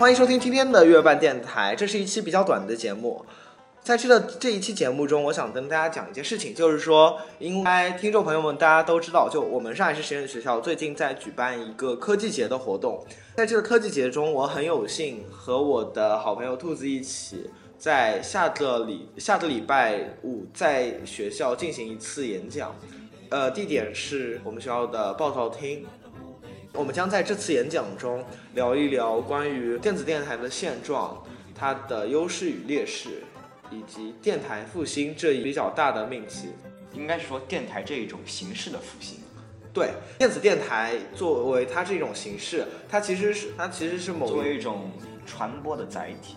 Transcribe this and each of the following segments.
欢迎收听今天的月半电台，这是一期比较短的节目。在这个这一期节目中，我想跟大家讲一件事情，就是说，应该听众朋友们大家都知道，就我们上海市实验学校最近在举办一个科技节的活动。在这个科技节中，我很有幸和我的好朋友兔子一起，在下个礼下个礼拜五在学校进行一次演讲，呃，地点是我们学校的报告厅。我们将在这次演讲中聊一聊关于电子电台的现状，它的优势与劣势。以及电台复兴这一比较大的命题，应该是说电台这一种形式的复兴。对，电子电台作为它这种形式，它其实是它其实是某作为一种传播的载体。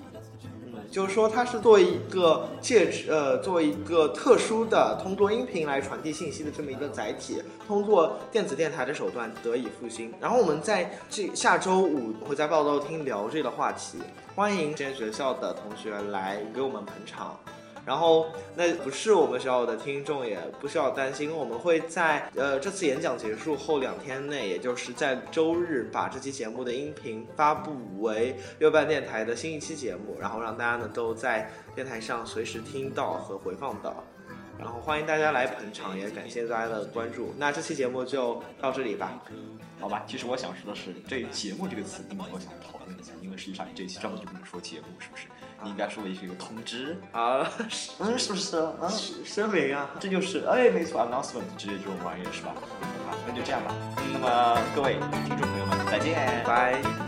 就是说，它是作为一个介质，呃，作为一个特殊的通过音频来传递信息的这么一个载体，通过电子电台的手段得以复兴。然后我们在这下周五会在报道厅聊这个话题，欢迎这些学校的同学来给我们捧场。然后，那不是我们学校的听众也不需要担心，我们会在呃这次演讲结束后两天内，也就是在周日，把这期节目的音频发布为月半电台的新一期节目，然后让大家呢都在电台上随时听到和回放到。然后欢迎大家来捧场，也感谢大家的关注。那这期节目就到这里吧，好吧？其实我想说的是，对“节目”这个词，你们我想讨论一下，因为实际上你这期专门就不能说节目，是不是？你应该说的是一个通知啊，嗯，是不是？啊，声明啊，这就是哎，没错，announcement 之类这种玩意儿是吧？好，那就这样吧。那么各位听众朋友们，再见，拜。